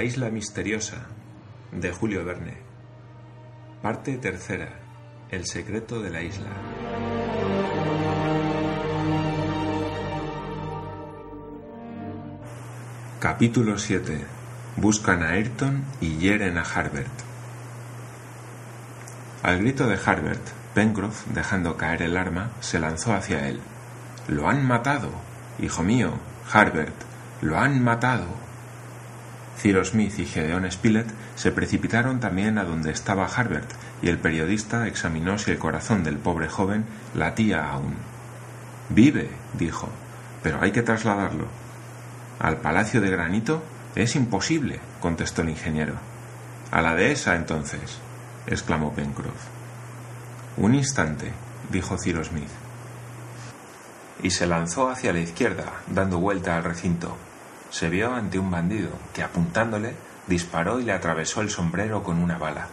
La isla misteriosa de Julio Verne. Parte tercera. El secreto de la isla. Capítulo 7. Buscan a Ayrton y hieren a Harbert. Al grito de Harbert, Pencroff, dejando caer el arma, se lanzó hacia él. ¡Lo han matado! Hijo mío, Harbert, lo han matado. Cyrus Smith y Gedeon Spilett se precipitaron también a donde estaba Harbert y el periodista examinó si el corazón del pobre joven latía aún. Vive, dijo, pero hay que trasladarlo. ¿Al Palacio de Granito? Es imposible, contestó el ingeniero. A la dehesa, entonces, exclamó Pencroff. Un instante, dijo Cyrus Smith. Y se lanzó hacia la izquierda, dando vuelta al recinto. Se vio ante un bandido, que apuntándole, disparó y le atravesó el sombrero con una bala.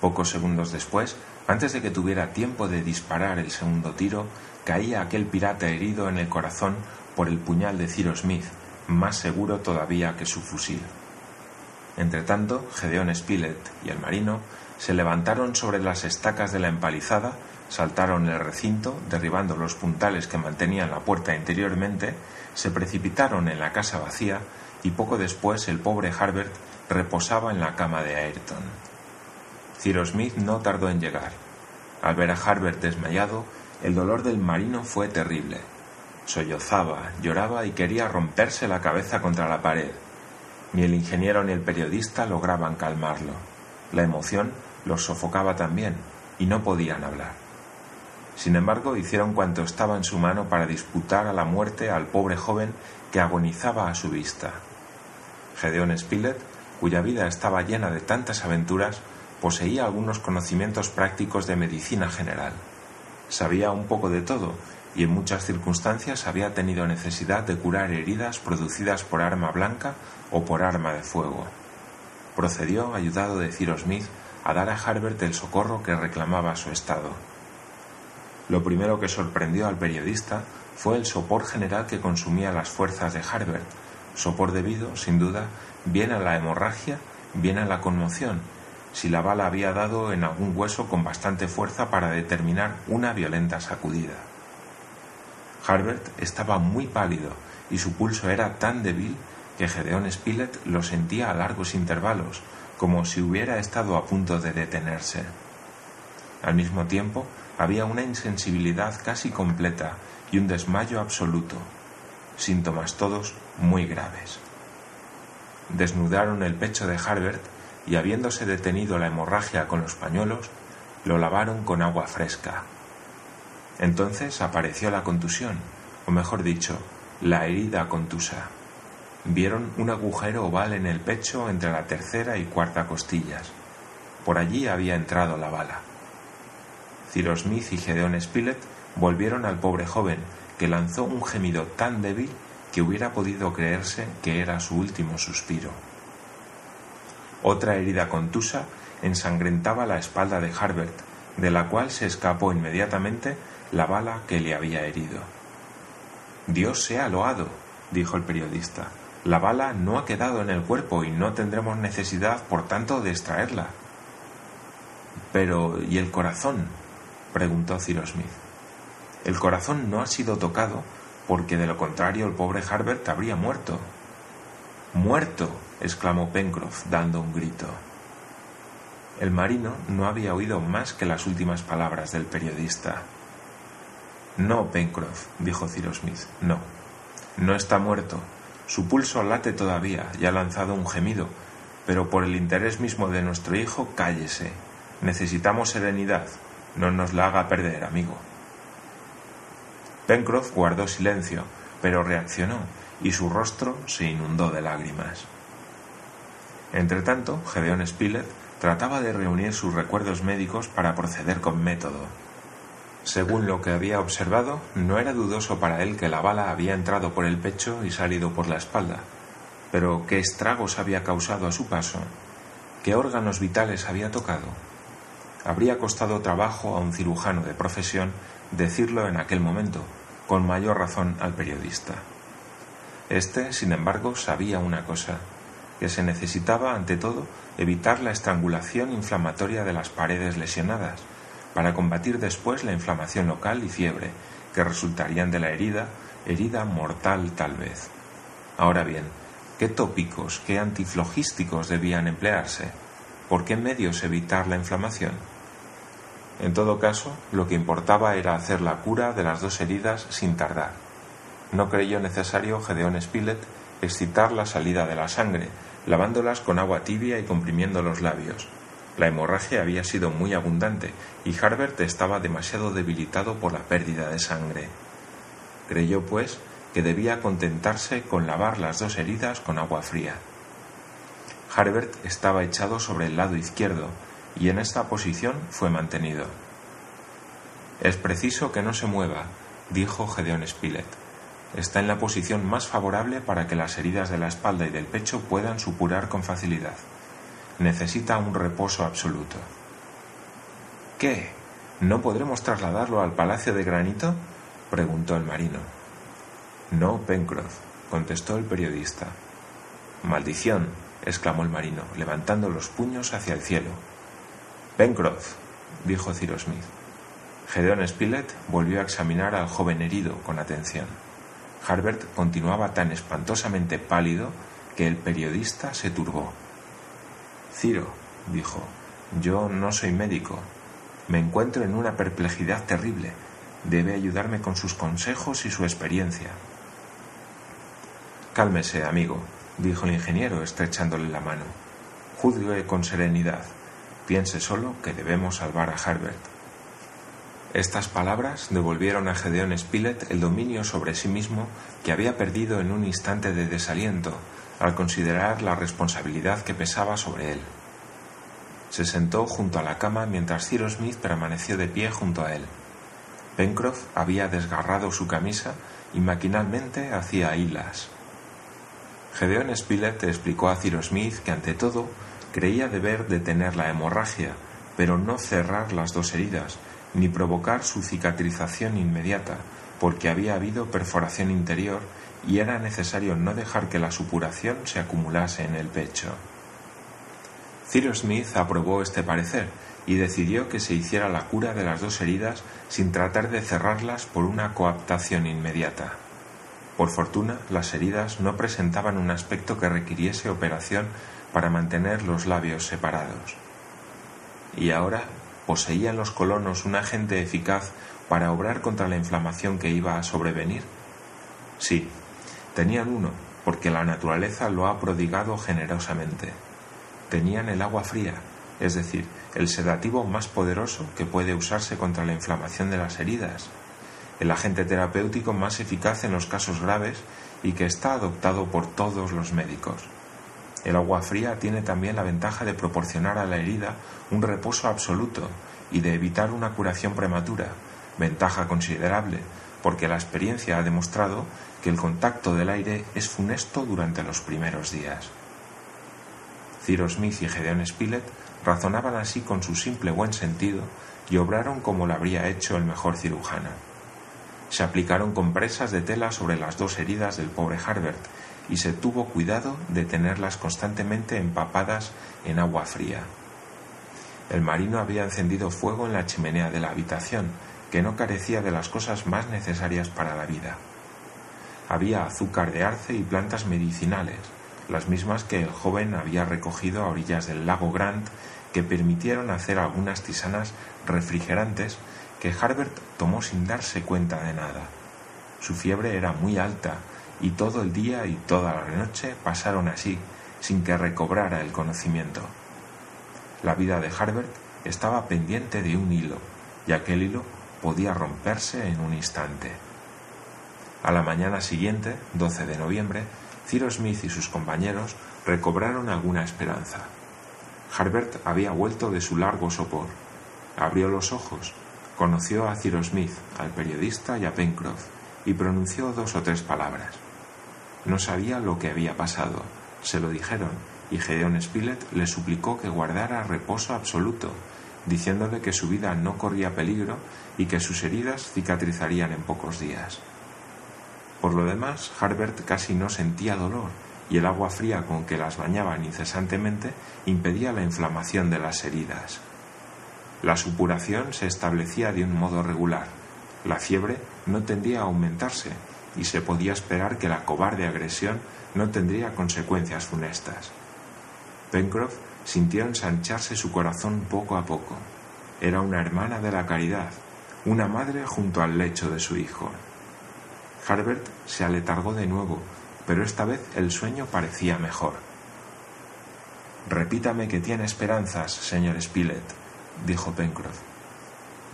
Pocos segundos después, antes de que tuviera tiempo de disparar el segundo tiro, caía aquel pirata herido en el corazón por el puñal de Cyrus Smith, más seguro todavía que su fusil. Entretanto, Gedeón Spilett y el marino se levantaron sobre las estacas de la empalizada, saltaron el recinto, derribando los puntales que mantenían la puerta interiormente, se precipitaron en la casa vacía y poco después el pobre Harbert reposaba en la cama de Ayrton. Cyrus Smith no tardó en llegar. Al ver a Harbert desmayado, el dolor del marino fue terrible. Sollozaba, lloraba y quería romperse la cabeza contra la pared. Ni el ingeniero ni el periodista lograban calmarlo. La emoción los sofocaba también y no podían hablar. Sin embargo, hicieron cuanto estaba en su mano para disputar a la muerte al pobre joven que agonizaba a su vista. Gedeón Spilett, cuya vida estaba llena de tantas aventuras, poseía algunos conocimientos prácticos de medicina general. Sabía un poco de todo y en muchas circunstancias había tenido necesidad de curar heridas producidas por arma blanca o por arma de fuego. Procedió, ayudado de Cyrus Smith, a dar a Harbert el socorro que reclamaba su estado. Lo primero que sorprendió al periodista fue el sopor general que consumía las fuerzas de Harbert, sopor debido, sin duda, bien a la hemorragia, bien a la conmoción, si la bala había dado en algún hueso con bastante fuerza para determinar una violenta sacudida. Harbert estaba muy pálido y su pulso era tan débil que Gedeón Spilett lo sentía a largos intervalos, como si hubiera estado a punto de detenerse. Al mismo tiempo, había una insensibilidad casi completa y un desmayo absoluto, síntomas todos muy graves. Desnudaron el pecho de Harbert y habiéndose detenido la hemorragia con los pañuelos, lo lavaron con agua fresca. Entonces apareció la contusión, o mejor dicho, la herida contusa. Vieron un agujero oval en el pecho entre la tercera y cuarta costillas. Por allí había entrado la bala. Cyrus Smith y Gedeon Spilett volvieron al pobre joven, que lanzó un gemido tan débil que hubiera podido creerse que era su último suspiro. Otra herida contusa ensangrentaba la espalda de Harbert, de la cual se escapó inmediatamente la bala que le había herido. Dios sea loado, dijo el periodista. La bala no ha quedado en el cuerpo y no tendremos necesidad, por tanto, de extraerla. Pero, ¿y el corazón? Preguntó Cyrus Smith. El corazón no ha sido tocado porque de lo contrario el pobre Harbert habría muerto. ¡Muerto! exclamó Pencroff, dando un grito. El marino no había oído más que las últimas palabras del periodista. No, Pencroff, dijo Cyrus Smith, no. No está muerto. Su pulso late todavía y ha lanzado un gemido, pero por el interés mismo de nuestro hijo, cállese. Necesitamos serenidad. No nos la haga perder, amigo. Pencroff guardó silencio, pero reaccionó y su rostro se inundó de lágrimas. Entretanto, Gedeón Spilett trataba de reunir sus recuerdos médicos para proceder con método. Según lo que había observado, no era dudoso para él que la bala había entrado por el pecho y salido por la espalda. Pero ¿qué estragos había causado a su paso? ¿Qué órganos vitales había tocado? Habría costado trabajo a un cirujano de profesión decirlo en aquel momento, con mayor razón al periodista. Este, sin embargo, sabía una cosa. que se necesitaba, ante todo, evitar la estrangulación inflamatoria de las paredes lesionadas, para combatir después la inflamación local y fiebre, que resultarían de la herida, herida mortal tal vez. Ahora bien, ¿qué tópicos, qué antiflogísticos debían emplearse? ¿Por qué medios evitar la inflamación? En todo caso, lo que importaba era hacer la cura de las dos heridas sin tardar. No creyó necesario Gedeón Spilett excitar la salida de la sangre, lavándolas con agua tibia y comprimiendo los labios. La hemorragia había sido muy abundante y Harbert estaba demasiado debilitado por la pérdida de sangre. Creyó, pues, que debía contentarse con lavar las dos heridas con agua fría. Harbert estaba echado sobre el lado izquierdo y en esta posición fue mantenido. Es preciso que no se mueva, dijo Gedeón Spilett está en la posición más favorable para que las heridas de la espalda y del pecho puedan supurar con facilidad. Necesita un reposo absoluto. ¿Qué? ¿No podremos trasladarlo al Palacio de Granito? preguntó el marino. No, Pencroff, contestó el periodista. Maldición, exclamó el marino, levantando los puños hacia el cielo. Pencroff, dijo Cyrus Smith. Gedeón Spilett volvió a examinar al joven herido con atención. Harbert continuaba tan espantosamente pálido que el periodista se turbó. Ciro, dijo, yo no soy médico. Me encuentro en una perplejidad terrible. Debe ayudarme con sus consejos y su experiencia. Cálmese, amigo, dijo el ingeniero, estrechándole la mano. Juzgue con serenidad. Piense solo que debemos salvar a Harbert. Estas palabras devolvieron a Gedeón Spilett el dominio sobre sí mismo que había perdido en un instante de desaliento al considerar la responsabilidad que pesaba sobre él. Se sentó junto a la cama mientras Cyrus Smith permaneció de pie junto a él. Pencroff había desgarrado su camisa y maquinalmente hacía hilas. Gedeón Spilett explicó a Cyrus Smith que ante todo creía deber detener la hemorragia, pero no cerrar las dos heridas, ni provocar su cicatrización inmediata, porque había habido perforación interior y era necesario no dejar que la supuración se acumulase en el pecho. Cyrus Smith aprobó este parecer y decidió que se hiciera la cura de las dos heridas sin tratar de cerrarlas por una coaptación inmediata. Por fortuna, las heridas no presentaban un aspecto que requiriese operación para mantener los labios separados. Y ahora ¿Poseían los colonos un agente eficaz para obrar contra la inflamación que iba a sobrevenir? Sí, tenían uno, porque la naturaleza lo ha prodigado generosamente. Tenían el agua fría, es decir, el sedativo más poderoso que puede usarse contra la inflamación de las heridas, el agente terapéutico más eficaz en los casos graves y que está adoptado por todos los médicos. El agua fría tiene también la ventaja de proporcionar a la herida un reposo absoluto y de evitar una curación prematura, ventaja considerable, porque la experiencia ha demostrado que el contacto del aire es funesto durante los primeros días. Cyrus Smith y Gedeon Spilett razonaban así con su simple buen sentido y obraron como lo habría hecho el mejor cirujano. Se aplicaron compresas de tela sobre las dos heridas del pobre Harbert y se tuvo cuidado de tenerlas constantemente empapadas en agua fría. El marino había encendido fuego en la chimenea de la habitación, que no carecía de las cosas más necesarias para la vida. Había azúcar de arce y plantas medicinales, las mismas que el joven había recogido a orillas del lago Grant, que permitieron hacer algunas tisanas refrigerantes que Harbert tomó sin darse cuenta de nada. Su fiebre era muy alta y todo el día y toda la noche pasaron así, sin que recobrara el conocimiento. La vida de Harbert estaba pendiente de un hilo, y aquel hilo podía romperse en un instante. A la mañana siguiente, 12 de noviembre, Cyrus Smith y sus compañeros recobraron alguna esperanza. Harbert había vuelto de su largo sopor. Abrió los ojos, conoció a Cyrus Smith, al periodista y a Pencroff, y pronunció dos o tres palabras. No sabía lo que había pasado. Se lo dijeron, y Gedeón Spilett le suplicó que guardara reposo absoluto, diciéndole que su vida no corría peligro y que sus heridas cicatrizarían en pocos días. Por lo demás, Harbert casi no sentía dolor y el agua fría con que las bañaban incesantemente impedía la inflamación de las heridas. La supuración se establecía de un modo regular. La fiebre no tendía a aumentarse y se podía esperar que la cobarde agresión no tendría consecuencias funestas. Pencroff sintió ensancharse su corazón poco a poco. Era una hermana de la caridad, una madre junto al lecho de su hijo. Harbert se aletargó de nuevo, pero esta vez el sueño parecía mejor. Repítame que tiene esperanzas, señor Spilett, dijo Pencroff.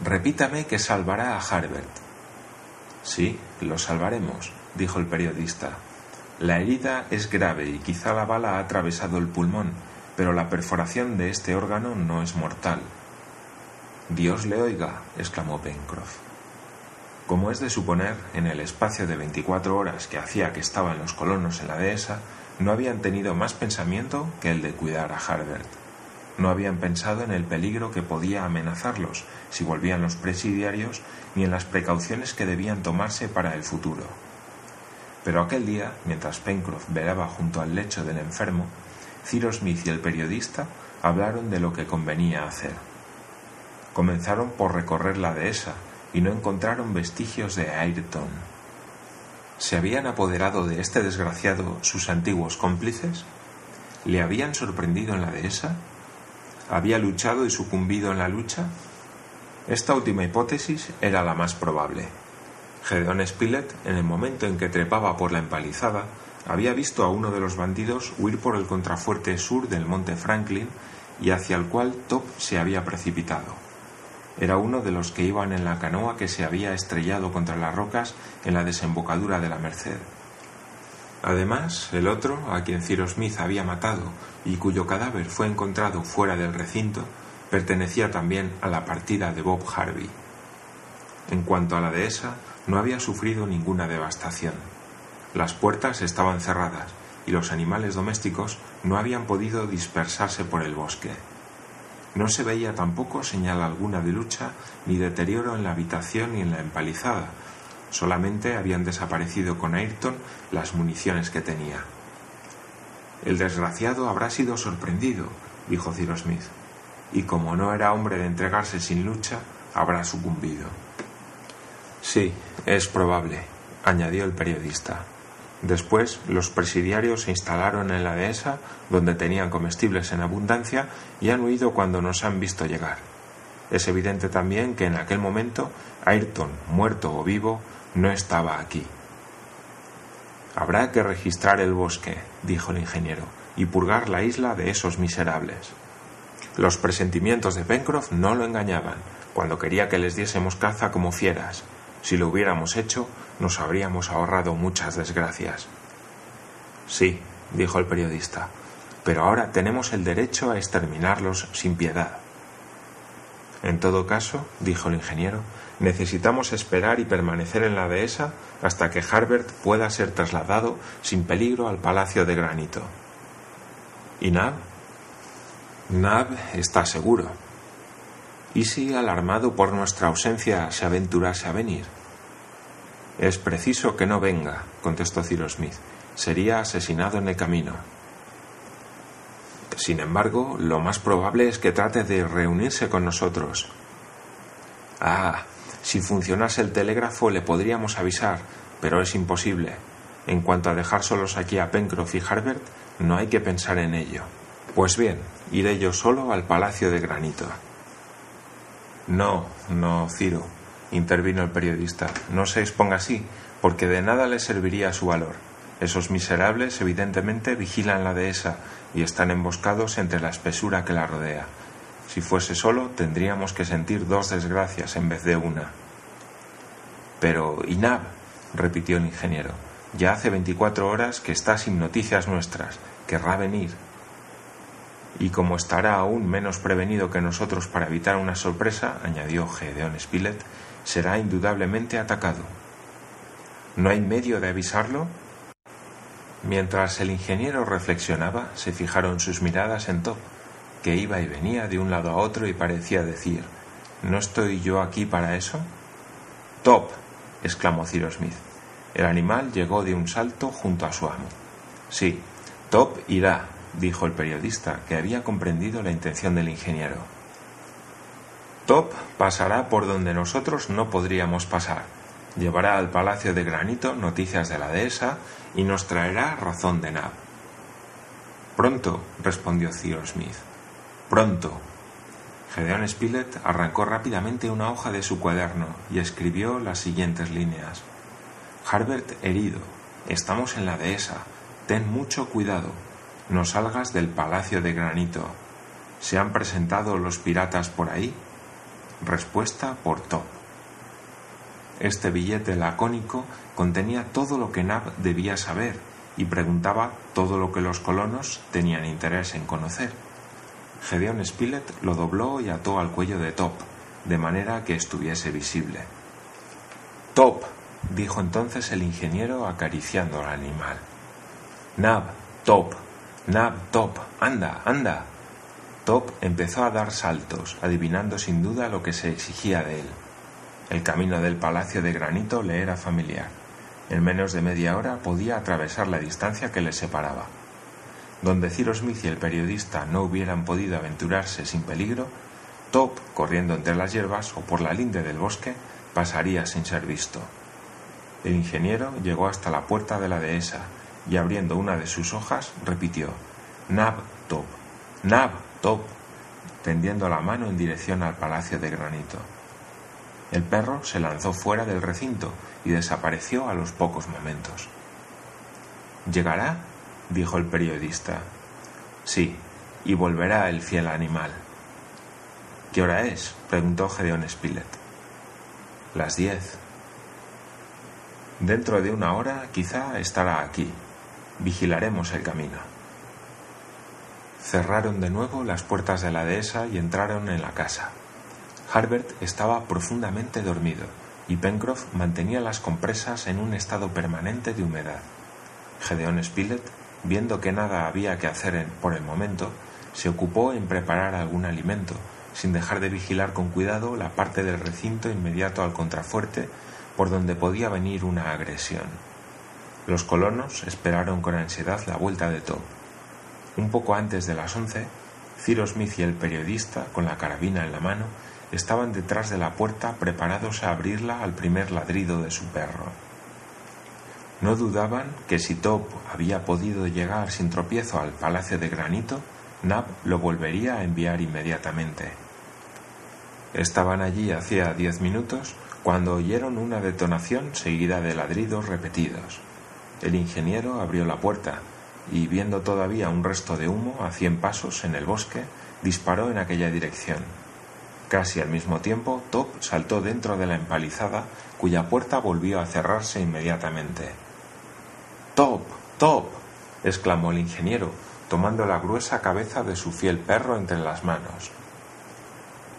Repítame que salvará a Harbert. Sí, lo salvaremos, dijo el periodista. La herida es grave y quizá la bala ha atravesado el pulmón, pero la perforación de este órgano no es mortal. Dios le oiga, exclamó Pencroff. Como es de suponer, en el espacio de veinticuatro horas que hacía que estaban los colonos en la dehesa, no habían tenido más pensamiento que el de cuidar a Harbert. No habían pensado en el peligro que podía amenazarlos si volvían los presidiarios, ni en las precauciones que debían tomarse para el futuro. Pero aquel día, mientras Pencroff velaba junto al lecho del enfermo, Cyrus Smith y el periodista hablaron de lo que convenía hacer. Comenzaron por recorrer la dehesa y no encontraron vestigios de Ayrton. ¿Se habían apoderado de este desgraciado sus antiguos cómplices? ¿Le habían sorprendido en la dehesa? ¿Había luchado y sucumbido en la lucha? Esta última hipótesis era la más probable. Gedeón Spilett, en el momento en que trepaba por la empalizada, había visto a uno de los bandidos huir por el contrafuerte sur del monte Franklin y hacia el cual Top se había precipitado. Era uno de los que iban en la canoa que se había estrellado contra las rocas en la desembocadura de la Merced. Además, el otro, a quien Cyrus Smith había matado y cuyo cadáver fue encontrado fuera del recinto, pertenecía también a la partida de Bob Harvey. En cuanto a la dehesa, no había sufrido ninguna devastación. Las puertas estaban cerradas y los animales domésticos no habían podido dispersarse por el bosque. No se veía tampoco señal alguna de lucha ni deterioro en la habitación ni en la empalizada, Solamente habían desaparecido con Ayrton las municiones que tenía. El desgraciado habrá sido sorprendido, dijo Cyrus Smith, y como no era hombre de entregarse sin lucha, habrá sucumbido. Sí, es probable, añadió el periodista. Después, los presidiarios se instalaron en la dehesa, donde tenían comestibles en abundancia, y han huido cuando nos han visto llegar. Es evidente también que en aquel momento Ayrton, muerto o vivo, no estaba aquí. Habrá que registrar el bosque, dijo el ingeniero, y purgar la isla de esos miserables. Los presentimientos de Pencroff no lo engañaban cuando quería que les diésemos caza como fieras. Si lo hubiéramos hecho, nos habríamos ahorrado muchas desgracias. Sí, dijo el periodista, pero ahora tenemos el derecho a exterminarlos sin piedad. En todo caso, dijo el ingeniero, necesitamos esperar y permanecer en la dehesa hasta que Harbert pueda ser trasladado sin peligro al Palacio de Granito. ¿Y Nab? Nab está seguro. ¿Y si, alarmado por nuestra ausencia, se aventurase a venir? Es preciso que no venga, contestó Cyrus Smith. Sería asesinado en el camino. Sin embargo, lo más probable es que trate de reunirse con nosotros. Ah, si funcionase el telégrafo le podríamos avisar, pero es imposible. En cuanto a dejar solos aquí a Pencroff y Harbert, no hay que pensar en ello. Pues bien, iré yo solo al Palacio de Granito. No, no, Ciro, intervino el periodista, no se exponga así, porque de nada le serviría su valor. Esos miserables evidentemente vigilan la dehesa y están emboscados entre la espesura que la rodea. Si fuese solo, tendríamos que sentir dos desgracias en vez de una. Pero, Inab, repitió el ingeniero, ya hace veinticuatro horas que está sin noticias nuestras. Querrá venir. Y como estará aún menos prevenido que nosotros para evitar una sorpresa, añadió Gedeón Spilett, será indudablemente atacado. ¿No hay medio de avisarlo? Mientras el ingeniero reflexionaba, se fijaron sus miradas en Top, que iba y venía de un lado a otro y parecía decir ¿No estoy yo aquí para eso? Top. exclamó Cyrus Smith. El animal llegó de un salto junto a su amo. Sí, Top irá, dijo el periodista, que había comprendido la intención del ingeniero. Top pasará por donde nosotros no podríamos pasar. Llevará al Palacio de Granito noticias de la dehesa y nos traerá razón de Nab. Pronto, respondió Cyrus Smith. Pronto. Gedeón Spilett arrancó rápidamente una hoja de su cuaderno y escribió las siguientes líneas. Harbert herido. Estamos en la dehesa. Ten mucho cuidado. No salgas del Palacio de Granito. ¿Se han presentado los piratas por ahí? Respuesta por Top. Este billete lacónico contenía todo lo que Nab debía saber y preguntaba todo lo que los colonos tenían interés en conocer. Gedeón Spilett lo dobló y ató al cuello de Top, de manera que estuviese visible. Top, dijo entonces el ingeniero acariciando al animal. Nab, Top, Nab, Top, anda, anda. Top empezó a dar saltos, adivinando sin duda lo que se exigía de él. El camino del palacio de granito le era familiar. En menos de media hora podía atravesar la distancia que le separaba. Donde Cyrus Smith y el periodista no hubieran podido aventurarse sin peligro, Top, corriendo entre las hierbas o por la linde del bosque, pasaría sin ser visto. El ingeniero llegó hasta la puerta de la dehesa y abriendo una de sus hojas repitió Nab Top, Nab Top, tendiendo la mano en dirección al palacio de granito. El perro se lanzó fuera del recinto y desapareció a los pocos momentos. ¿Llegará? Dijo el periodista. Sí, y volverá el fiel animal. ¿Qué hora es? preguntó Gedeón Spilett. Las diez. Dentro de una hora quizá estará aquí. Vigilaremos el camino. Cerraron de nuevo las puertas de la dehesa y entraron en la casa. Harbert estaba profundamente dormido y Pencroff mantenía las compresas en un estado permanente de humedad. Gedeón Spilett, viendo que nada había que hacer por el momento, se ocupó en preparar algún alimento, sin dejar de vigilar con cuidado la parte del recinto inmediato al contrafuerte por donde podía venir una agresión. Los colonos esperaron con ansiedad la vuelta de Top. Un poco antes de las once, Cyrus Smith y el periodista, con la carabina en la mano, estaban detrás de la puerta preparados a abrirla al primer ladrido de su perro. No dudaban que si Top había podido llegar sin tropiezo al palacio de granito, Nab lo volvería a enviar inmediatamente. Estaban allí hacía diez minutos cuando oyeron una detonación seguida de ladridos repetidos. El ingeniero abrió la puerta y, viendo todavía un resto de humo a cien pasos en el bosque, disparó en aquella dirección. Casi al mismo tiempo, Top saltó dentro de la empalizada, cuya puerta volvió a cerrarse inmediatamente. Top, Top, exclamó el ingeniero, tomando la gruesa cabeza de su fiel perro entre las manos.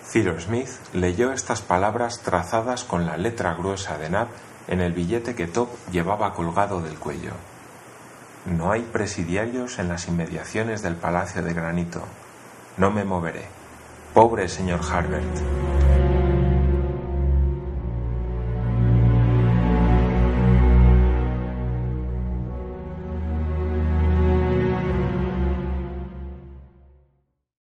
Cyrus Smith leyó estas palabras trazadas con la letra gruesa de Nab en el billete que Top llevaba colgado del cuello. No hay presidiarios en las inmediaciones del Palacio de Granito. No me moveré. Pobre señor Harbert.